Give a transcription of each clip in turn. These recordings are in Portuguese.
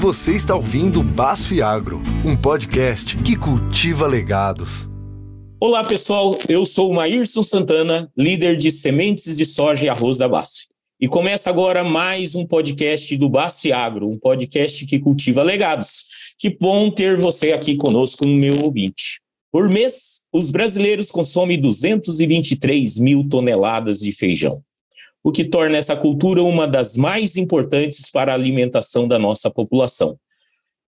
Você está ouvindo Basf Agro, um podcast que cultiva legados. Olá, pessoal. Eu sou o Maírson Santana, líder de sementes de soja e arroz da Basf. E começa agora mais um podcast do Basf Agro, um podcast que cultiva legados. Que bom ter você aqui conosco no meu ouvinte. Por mês, os brasileiros consomem 223 mil toneladas de feijão o que torna essa cultura uma das mais importantes para a alimentação da nossa população.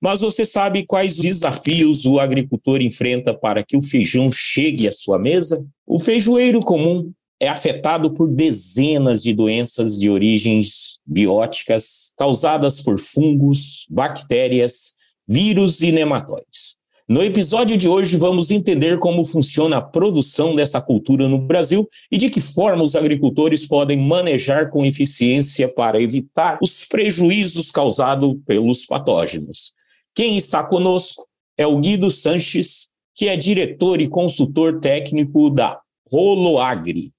Mas você sabe quais desafios o agricultor enfrenta para que o feijão chegue à sua mesa? O feijoeiro comum é afetado por dezenas de doenças de origens bióticas causadas por fungos, bactérias, vírus e nematóides. No episódio de hoje, vamos entender como funciona a produção dessa cultura no Brasil e de que forma os agricultores podem manejar com eficiência para evitar os prejuízos causados pelos patógenos. Quem está conosco é o Guido Sanches, que é diretor e consultor técnico da Roloagri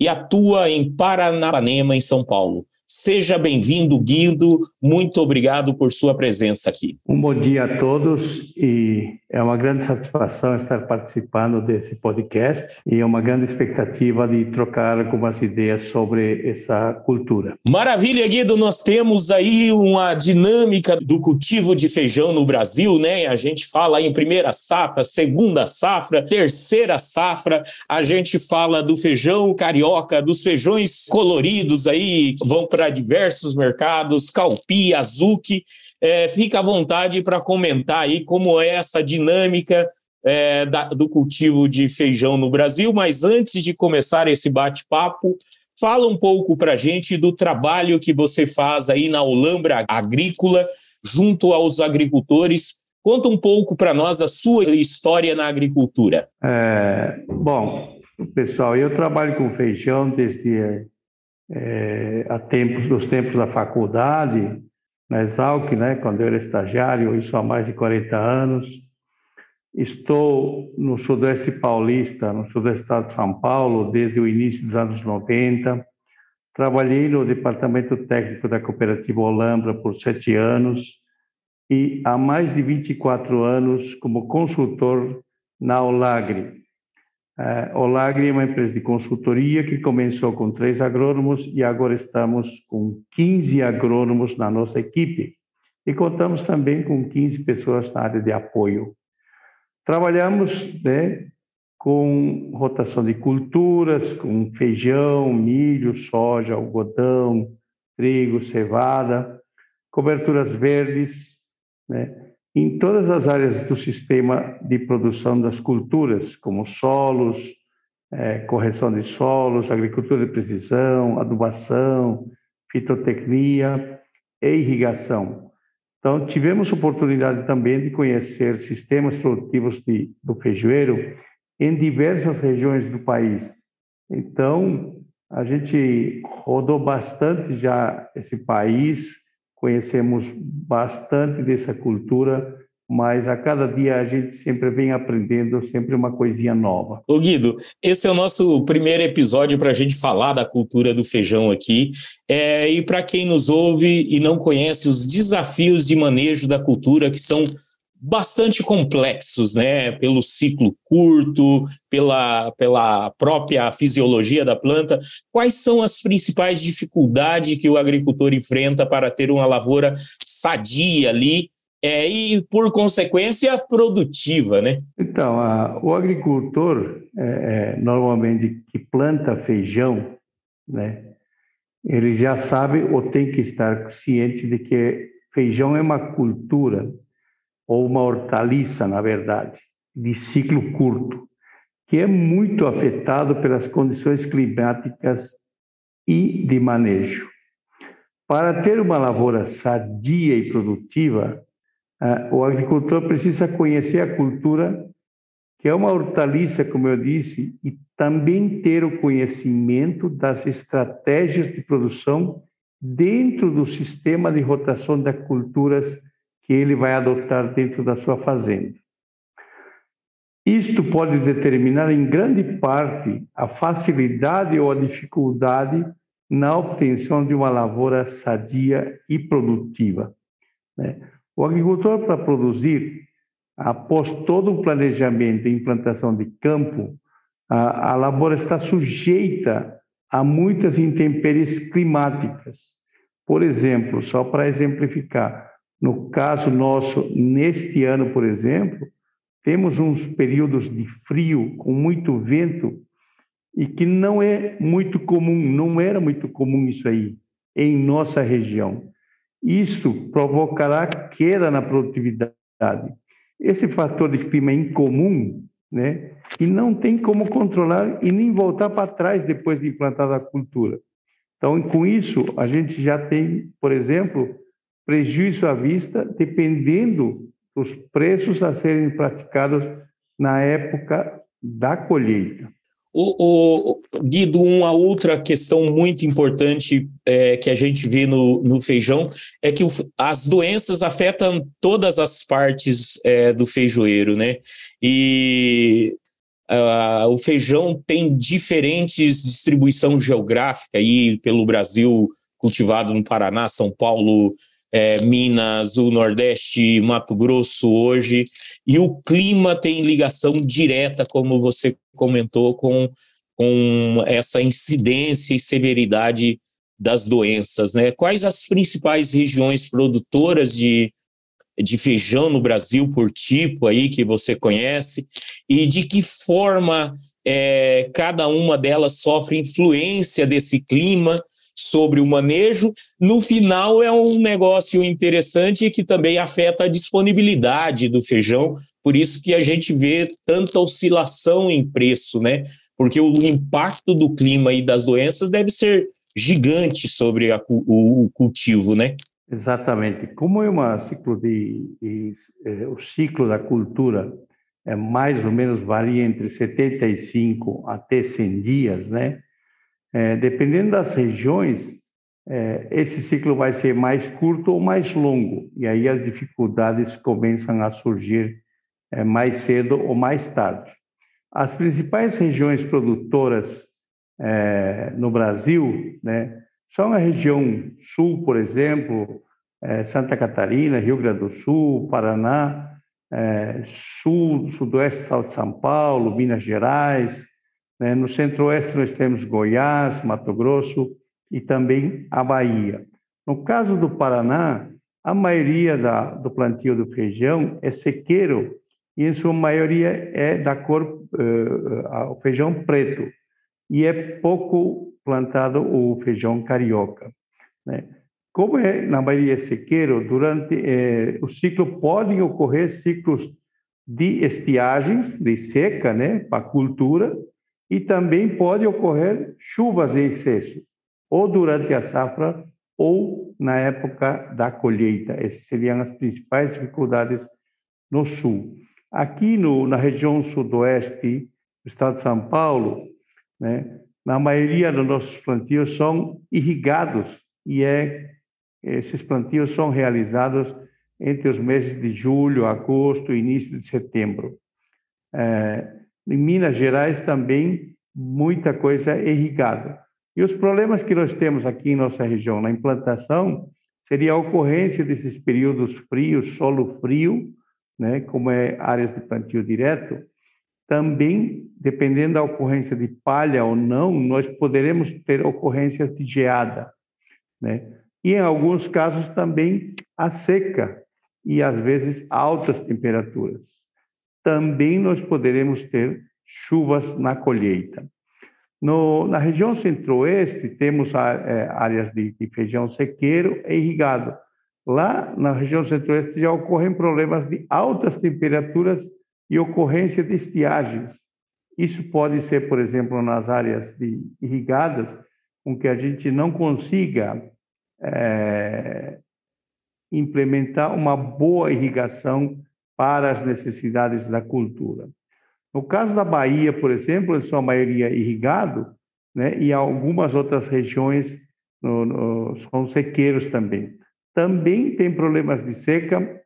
e atua em Paranapanema, em São Paulo. Seja bem-vindo, Guido. Muito obrigado por sua presença aqui. Um bom dia a todos e é uma grande satisfação estar participando desse podcast e é uma grande expectativa de trocar algumas ideias sobre essa cultura. Maravilha, Guido. Nós temos aí uma dinâmica do cultivo de feijão no Brasil, né? A gente fala em primeira safra, segunda safra, terceira safra. A gente fala do feijão carioca, dos feijões coloridos aí, vão para diversos mercados, Calpi, Azuki. É, fica à vontade para comentar aí como é essa dinâmica é, da, do cultivo de feijão no Brasil. Mas antes de começar esse bate-papo, fala um pouco para a gente do trabalho que você faz aí na Olambra Agrícola, junto aos agricultores. Conta um pouco para nós da sua história na agricultura. É, bom, pessoal, eu trabalho com feijão desde é, a tempos dos tempos da faculdade, na Exalc, né, quando eu era estagiário, isso há mais de 40 anos. Estou no Sudeste Paulista, no Sudeste Estado de São Paulo, desde o início dos anos 90. Trabalhei no Departamento Técnico da Cooperativa Olambra por sete anos e há mais de 24 anos como consultor na Olagre, Uh, Olagri é uma empresa de consultoria que começou com três agrônomos e agora estamos com 15 agrônomos na nossa equipe. E contamos também com 15 pessoas na área de apoio. Trabalhamos né, com rotação de culturas, com feijão, milho, soja, algodão, trigo, cevada, coberturas verdes, né? Em todas as áreas do sistema de produção das culturas, como solos, é, correção de solos, agricultura de precisão, adubação, fitotecnia e irrigação. Então, tivemos oportunidade também de conhecer sistemas produtivos de, do feijoeiro em diversas regiões do país. Então, a gente rodou bastante já esse país, conhecemos bastante dessa cultura, mas a cada dia a gente sempre vem aprendendo sempre uma coisinha nova. Ô Guido, esse é o nosso primeiro episódio para a gente falar da cultura do feijão aqui. É, e para quem nos ouve e não conhece os desafios de manejo da cultura, que são bastante complexos, né? Pelo ciclo curto, pela, pela própria fisiologia da planta. Quais são as principais dificuldades que o agricultor enfrenta para ter uma lavoura sadia ali é, e, por consequência, produtiva, né? Então, a, o agricultor, é, é, normalmente, que planta feijão, né? Ele já sabe ou tem que estar ciente de que feijão é uma cultura ou uma hortaliça, na verdade, de ciclo curto, que é muito afetado pelas condições climáticas e de manejo. Para ter uma lavoura sadia e produtiva, eh, o agricultor precisa conhecer a cultura, que é uma hortaliça, como eu disse, e também ter o conhecimento das estratégias de produção dentro do sistema de rotação das culturas que ele vai adotar dentro da sua fazenda. Isto pode determinar em grande parte a facilidade ou a dificuldade na obtenção de uma lavoura sadia e produtiva. Né? O agricultor, para produzir, após todo o planejamento e implantação de campo, a, a lavoura está sujeita a muitas intempéries climáticas. Por exemplo, só para exemplificar, no caso nosso, neste ano, por exemplo, temos uns períodos de frio com muito vento e que não é muito comum, não era muito comum isso aí em nossa região. Isso provocará queda na produtividade. Esse fator de clima incomum, né, e não tem como controlar e nem voltar para trás depois de implantada a cultura. Então, com isso, a gente já tem, por exemplo, prejuízo à vista, dependendo dos preços a serem praticados na época da colheita. O, o, Guido, uma outra questão muito importante é, que a gente vê no, no feijão é que o, as doenças afetam todas as partes é, do feijoeiro, né? E o feijão tem diferentes distribuição geográfica aí pelo Brasil, cultivado no Paraná, São Paulo, é, Minas, o Nordeste, Mato Grosso hoje, e o clima tem ligação direta, como você comentou, com, com essa incidência e severidade das doenças. Né? Quais as principais regiões produtoras de, de feijão no Brasil por tipo aí que você conhece e de que forma é, cada uma delas sofre influência desse clima sobre o manejo. No final, é um negócio interessante que também afeta a disponibilidade do feijão, por isso que a gente vê tanta oscilação em preço, né? Porque o impacto do clima e das doenças deve ser gigante sobre a, o, o, cultivo, né? Exatamente. Como é uma ciclo de, de, é, o ciclo da cultura é mais ou menos varia entre 75 até 100 dias, né? É, dependendo das regiões, é, esse ciclo vai ser mais curto ou mais longo, e aí as dificuldades começam a surgir é, mais cedo ou mais tarde. As principais regiões produtoras é, no Brasil né, são a região sul, por exemplo, é, Santa Catarina, Rio Grande do Sul, Paraná, é, sul, sudoeste de São Paulo, Minas Gerais? No centro-oeste nós temos Goiás, Mato Grosso e também a Bahia. No caso do Paraná, a maioria da, do plantio do feijão é sequeiro e, em sua maioria, é da cor uh, feijão preto e é pouco plantado o feijão carioca. Né? Como é, na maioria é sequeiro, durante eh, o ciclo podem ocorrer ciclos de estiagens, de seca, né, para cultura, e também pode ocorrer chuvas em excesso, ou durante a safra ou na época da colheita. Essas seriam as principais dificuldades no sul. Aqui no, na região sudoeste do estado de São Paulo, né, na maioria dos nossos plantios são irrigados e é, esses plantios são realizados entre os meses de julho, agosto e início de setembro. É, em Minas Gerais também muita coisa é irrigada. E os problemas que nós temos aqui em nossa região na implantação seria a ocorrência desses períodos frios, solo frio, né, como é áreas de plantio direto, também, dependendo da ocorrência de palha ou não, nós poderemos ter ocorrências de geada, né? E em alguns casos também a seca e às vezes altas temperaturas também nós poderemos ter chuvas na colheita. No, na região centro-oeste, temos é, áreas de, de, feijão sequeiro e irrigado. Lá na região centro-oeste já ocorrem problemas de altas temperaturas e ocorrência de estiagens. Isso pode ser, por exemplo, nas áreas irrigadas, com que a gente não consiga é, implementar uma boa irrigação para as necessidades da cultura. No caso da Bahia, por exemplo, em sua maioria irrigado, né, e algumas outras regiões no, no, são sequeiros também. Também tem problemas de seca,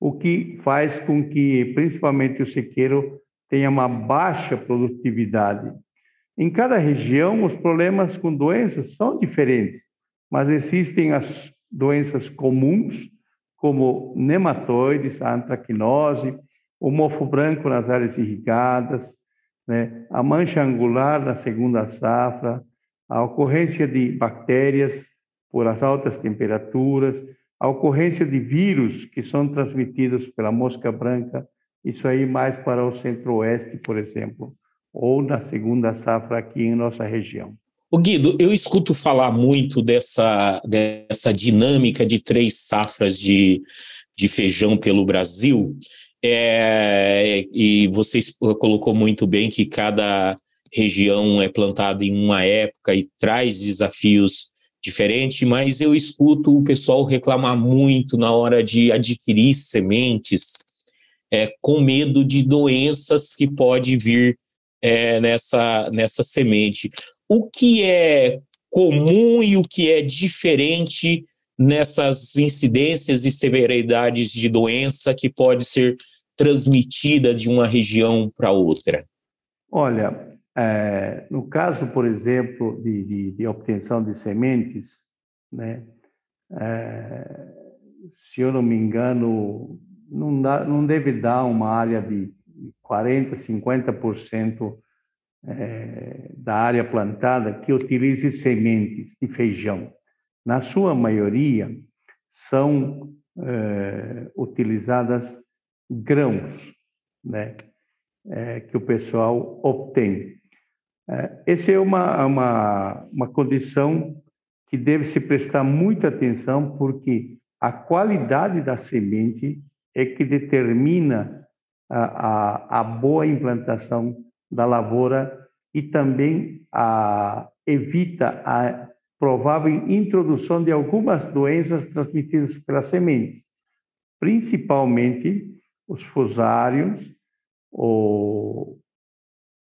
o que faz com que, principalmente o sequeiro, tenha uma baixa produtividade. Em cada região, os problemas com doenças são diferentes, mas existem as doenças comuns como nematóides, a antracnose, o mofo branco nas áreas irrigadas, né? a mancha angular na segunda safra, a ocorrência de bactérias por as altas temperaturas, a ocorrência de vírus que são transmitidos pela mosca branca, isso aí mais para o centro-oeste, por exemplo, ou na segunda safra aqui em nossa região. O Guido, eu escuto falar muito dessa, dessa dinâmica de três safras de, de feijão pelo Brasil, é, e você colocou muito bem que cada região é plantada em uma época e traz desafios diferentes, mas eu escuto o pessoal reclamar muito na hora de adquirir sementes, é, com medo de doenças que pode vir é, nessa, nessa semente. O que é comum e o que é diferente nessas incidências e severidades de doença que pode ser transmitida de uma região para outra? Olha, é, no caso, por exemplo, de, de, de obtenção de sementes, né, é, se eu não me engano, não, dá, não deve dar uma área de 40%, 50% é, da área plantada que utilize sementes de feijão. Na sua maioria, são é, utilizadas grãos, né, é, que o pessoal obtém. É, essa é uma, uma, uma condição que deve se prestar muita atenção, porque a qualidade da semente é que determina a, a, a boa implantação da lavoura e também a, evita a provável introdução de algumas doenças transmitidas pelas sementes, principalmente os fusários, o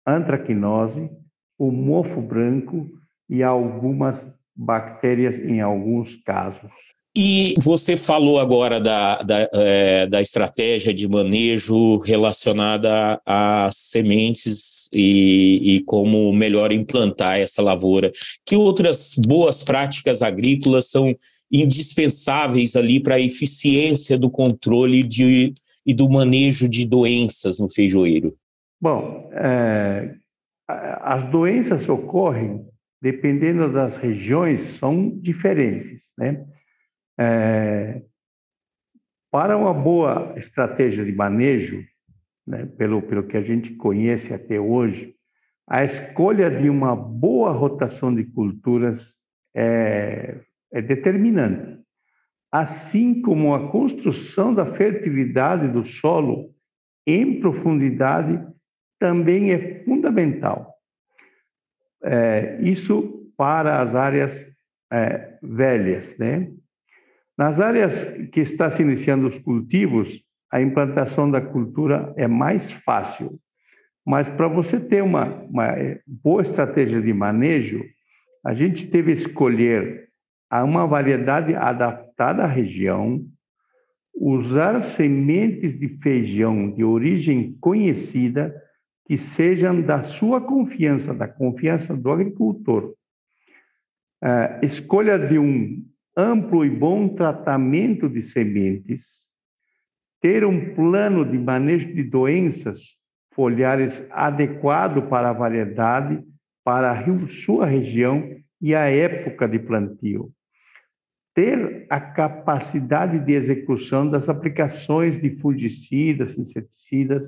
antracnose, o mofo branco e algumas bactérias em alguns casos. E você falou agora da, da, é, da estratégia de manejo relacionada a sementes e, e, como melhor implantar essa lavoura. Que outras boas práticas agrícolas são indispensáveis ali para a eficiência do controle de, e do manejo de doenças no feijoeiro? Bom, é, as doenças ocorrem dependendo das regiões, são diferentes, né? É, para uma boa estratégia de manejo, né, pelo, pelo que a gente conhece até hoje, a escolha de uma boa rotação de culturas é, é determinante assim como a construção da fertilidade do solo em profundidade também é fundamental. É, isso para as áreas é, velhas, né? Nas áreas que está se iniciando os cultivos, a implantação da cultura é mais fácil. Mas para você ter uma, uma boa estratégia de manejo, a gente teve que escolher uma variedade adaptada à região, usar sementes de feijão de origem conhecida que sejam da sua confiança, da confiança do agricultor. Uh, escolha de um amplo e bom tratamento de sementes, ter um plano de manejo de doenças foliares adequado para a variedade, para a sua região e a época de plantio. Ter a capacidade de execução das aplicações de fungicidas, inseticidas,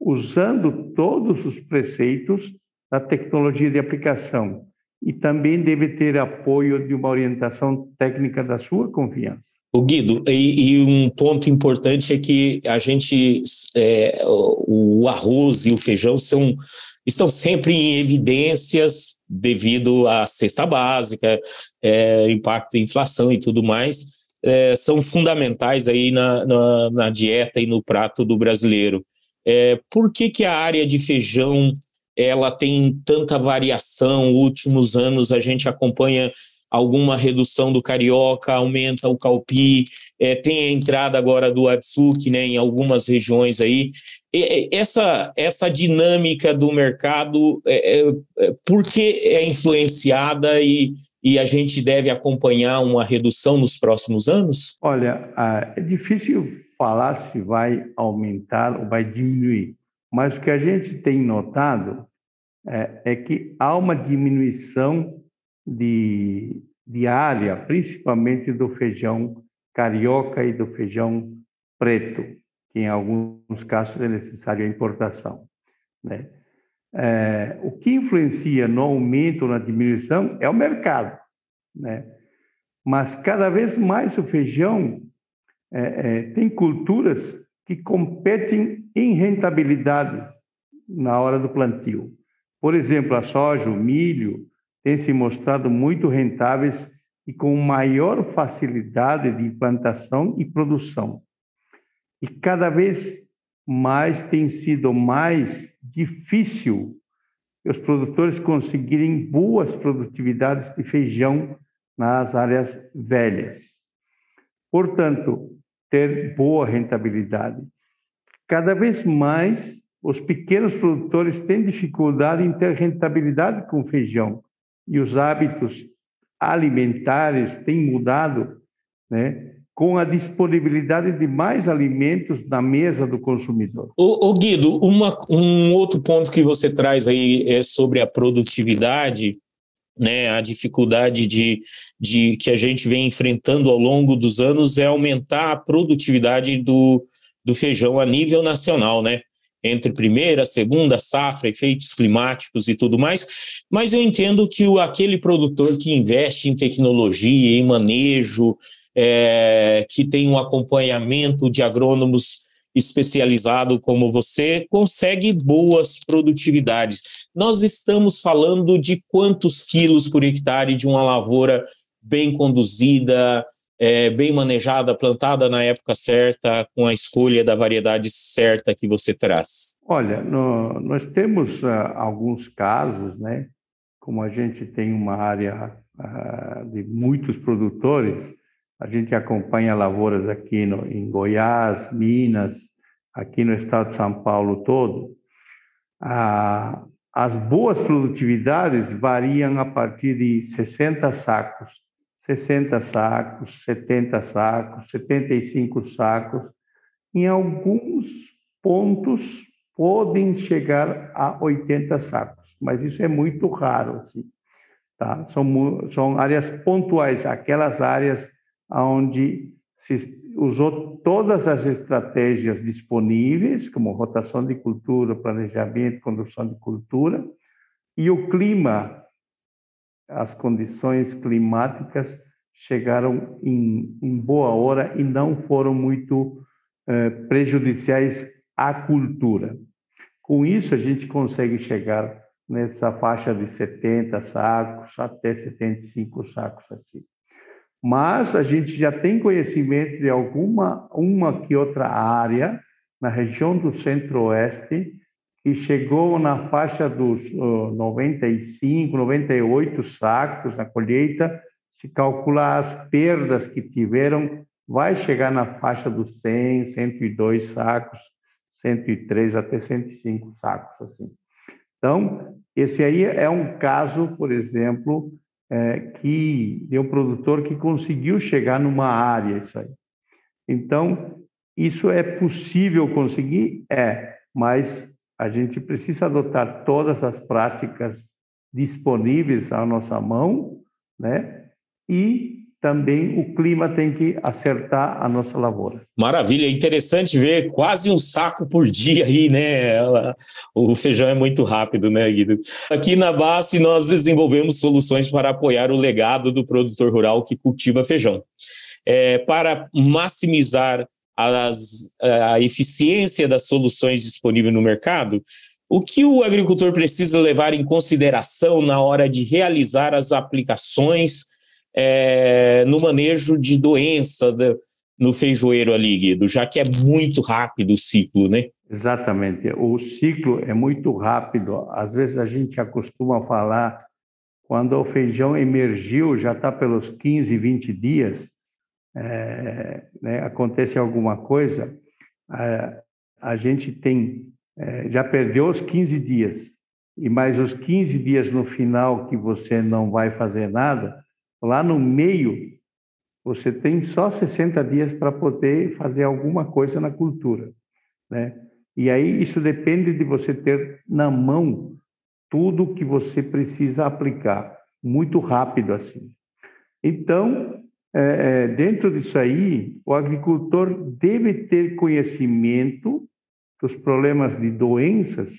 usando todos os preceitos da tecnologia de aplicação e também deve ter apoio de uma orientação técnica da sua confiança. O Guido, e, e, um ponto importante é que a gente, é, o arroz e o feijão são estão sempre em evidências devido à cesta básica, é, impacto da inflação e tudo mais, é, são fundamentais aí na, na, na, dieta e no prato do brasileiro. É, por que, que a área de feijão ela tem tanta variação? Últimos anos a gente acompanha alguma redução do carioca, aumenta o calpi, é, tem a entrada agora do Atsuki né, em algumas regiões aí essa, essa dinâmica do mercado, é, é, é, por que é influenciada e, e a gente deve acompanhar uma redução nos próximos anos? Olha, é difícil falar se vai aumentar ou vai diminuir, mas o que a gente tem notado é, é que há uma diminuição de, de área, principalmente do feijão carioca e do feijão preto, que em alguns casos é necessário a importação. Né? É, o que influencia no aumento ou na diminuição é o mercado. Né? Mas cada vez mais o feijão é, é, tem culturas que competem em rentabilidade na hora do plantio. Por exemplo, a soja, o milho, têm se mostrado muito rentáveis e com maior facilidade de implantação e produção. E cada vez mais tem sido mais difícil os produtores conseguirem boas produtividades de feijão nas áreas velhas. Portanto, ter boa rentabilidade. Cada vez mais os pequenos produtores têm dificuldade em ter rentabilidade com feijão e os hábitos alimentares têm mudado, né? com a disponibilidade de mais alimentos na mesa do consumidor. O, Guido, uma, um outro ponto que você traz aí é sobre a produtividade, né, a dificuldade de, de que a gente vem enfrentando ao longo dos anos é aumentar a produtividade do, do feijão a nível nacional, né? entre primeira, segunda safra, efeitos climáticos e tudo mais, mas eu entendo que o, aquele produtor que investe em tecnologia, em manejo, é, que tem um acompanhamento de agrônomos especializado como você, consegue boas produtividades. Nós estamos falando de quantos quilos por hectare de uma lavoura bem conduzida, é, bem manejada, plantada na época certa, com a escolha da variedade certa que você traz? Olha, no, nós temos uh, alguns casos, né? Como a gente tem uma área uh, de muitos produtores, a gente acompanha lavouras aqui no, em Goiás, Minas, aqui no estado de São Paulo todo. Uh, as boas produtividades variam a partir de 60 sacos 60 sacos, 70 sacos, 75 sacos. Em alguns pontos podem chegar a 80 sacos, mas isso é muito raro. Assim, tá? são, são áreas pontuais, aquelas áreas onde se usou todas as estratégias disponíveis, como rotação de cultura, planejamento, condução de cultura, e o clima as condições climáticas chegaram em, em boa hora e não foram muito eh, prejudiciais à cultura. Com isso, a gente consegue chegar nessa faixa de 70 sacos até 75 sacos assim. Mas a gente já tem conhecimento de alguma uma que outra área na região do Centro-Oeste e chegou na faixa dos uh, 95, 98 sacos na colheita. Se calcular as perdas que tiveram, vai chegar na faixa dos 100, 102 sacos, 103 até 105 sacos. Assim. Então, esse aí é um caso, por exemplo, é, que de um produtor que conseguiu chegar numa área isso aí. Então, isso é possível conseguir? É, mas a gente precisa adotar todas as práticas disponíveis à nossa mão, né? E também o clima tem que acertar a nossa lavoura. Maravilha, é interessante ver quase um saco por dia aí, né? O feijão é muito rápido, né, Guido? Aqui na base nós desenvolvemos soluções para apoiar o legado do produtor rural que cultiva feijão. É, para maximizar as, a eficiência das soluções disponíveis no mercado, o que o agricultor precisa levar em consideração na hora de realizar as aplicações é, no manejo de doença no feijoeiro ali, Guido, já que é muito rápido o ciclo, né? Exatamente. O ciclo é muito rápido. Às vezes a gente acostuma falar quando o feijão emergiu, já está pelos 15, 20 dias, é, né, acontece alguma coisa, a, a gente tem, é, já perdeu os 15 dias, e mais os 15 dias no final que você não vai fazer nada, Lá no meio, você tem só 60 dias para poder fazer alguma coisa na cultura, né? E aí isso depende de você ter na mão tudo que você precisa aplicar, muito rápido assim. Então, é, é, dentro disso aí, o agricultor deve ter conhecimento dos problemas de doenças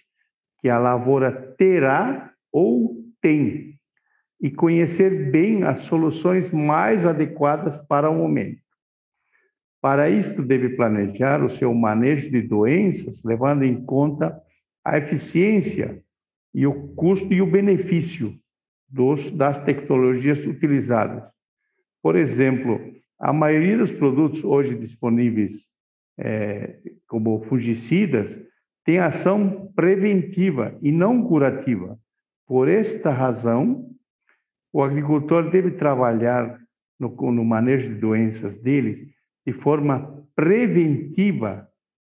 que a lavoura terá ou tem e conhecer bem as soluções mais adequadas para o momento. Para isto, deve planejar o seu manejo de doenças, levando em conta a eficiência e o custo e o benefício dos, das tecnologias utilizadas. Por exemplo, a maioria dos produtos hoje disponíveis é, como fungicidas tem ação preventiva e não curativa. Por esta razão, o agricultor deve trabalhar no, no manejo de doenças deles de forma preventiva,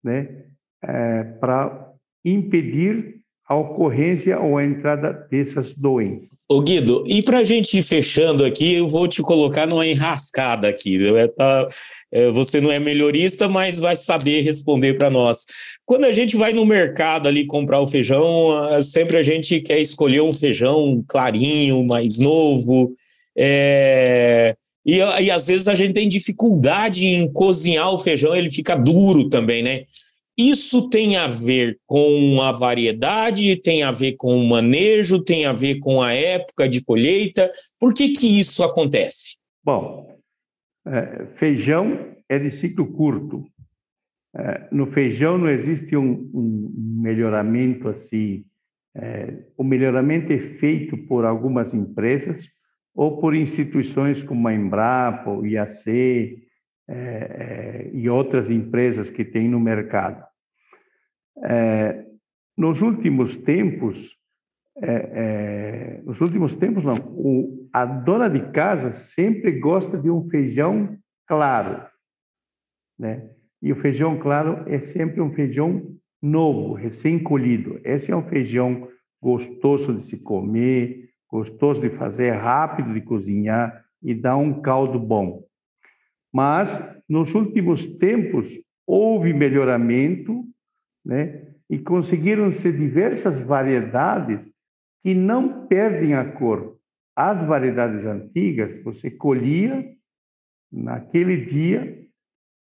né, é, para impedir a ocorrência ou a entrada dessas doenças. Ô Guido, e para a gente ir fechando aqui, eu vou te colocar numa enrascada aqui. Tá, é, você não é melhorista, mas vai saber responder para nós. Quando a gente vai no mercado ali comprar o feijão, sempre a gente quer escolher um feijão clarinho, mais novo. É... E, e às vezes a gente tem dificuldade em cozinhar o feijão, ele fica duro também, né? Isso tem a ver com a variedade, tem a ver com o manejo, tem a ver com a época de colheita. Por que, que isso acontece? Bom, é, feijão é de ciclo curto. É, no feijão não existe um, um melhoramento assim. É, o melhoramento é feito por algumas empresas ou por instituições como a Embrapa, o IAC, é, é, e outras empresas que tem no mercado. É, nos últimos tempos, é, nos últimos tempos não, o, a dona de casa sempre gosta de um feijão claro, né? E o feijão claro é sempre um feijão novo, recém-colhido. Esse é um feijão gostoso de se comer, gostoso de fazer, rápido de cozinhar e dá um caldo bom. Mas, nos últimos tempos, houve melhoramento, né? E conseguiram-se diversas variedades que não perdem a cor. As variedades antigas, você colhia naquele dia,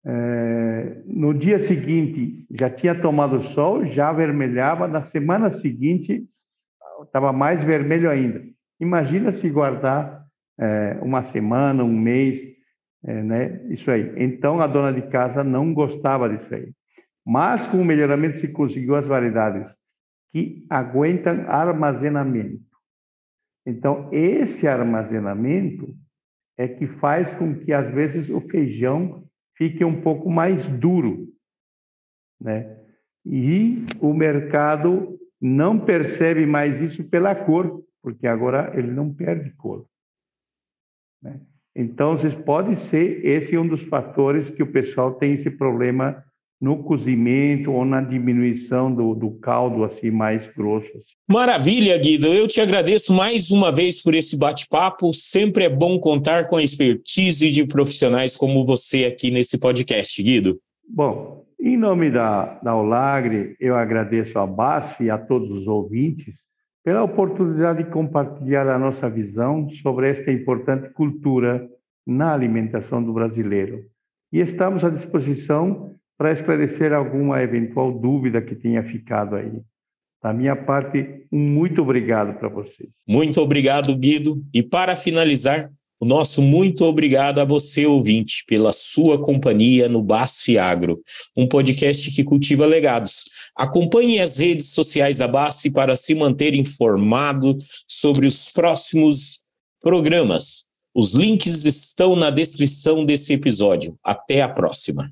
é, no dia seguinte já tinha tomado sol, já vermelhava, na semana seguinte estava mais vermelho ainda. Imagina se guardar é, uma semana, um mês, é, né? Isso aí. Então a dona de casa não gostava disso aí. Mas com o melhoramento se conseguiu as variedades que aguentam armazenamento. Então esse armazenamento é que faz com que às vezes o feijão fique um pouco mais duro, né? E o mercado não percebe mais isso pela cor, porque agora ele não perde cor. Né? Então, pode ser esse um dos fatores que o pessoal tem esse problema no cozimento ou na diminuição do, do caldo assim mais grosso. Assim. Maravilha, Guido. Eu te agradeço mais uma vez por esse bate-papo. Sempre é bom contar com a expertise de profissionais como você aqui nesse podcast, Guido. Bom, em nome da, da Olagre, eu agradeço a BASF e a todos os ouvintes pela oportunidade de compartilhar a nossa visão sobre esta importante cultura na alimentação do brasileiro. E estamos à disposição para esclarecer alguma eventual dúvida que tenha ficado aí. Da minha parte, um muito obrigado para vocês. Muito obrigado, Guido. E para finalizar, o nosso muito obrigado a você, ouvinte, pela sua companhia no BASF Agro, um podcast que cultiva legados. Acompanhe as redes sociais da BASF para se manter informado sobre os próximos programas. Os links estão na descrição desse episódio. Até a próxima.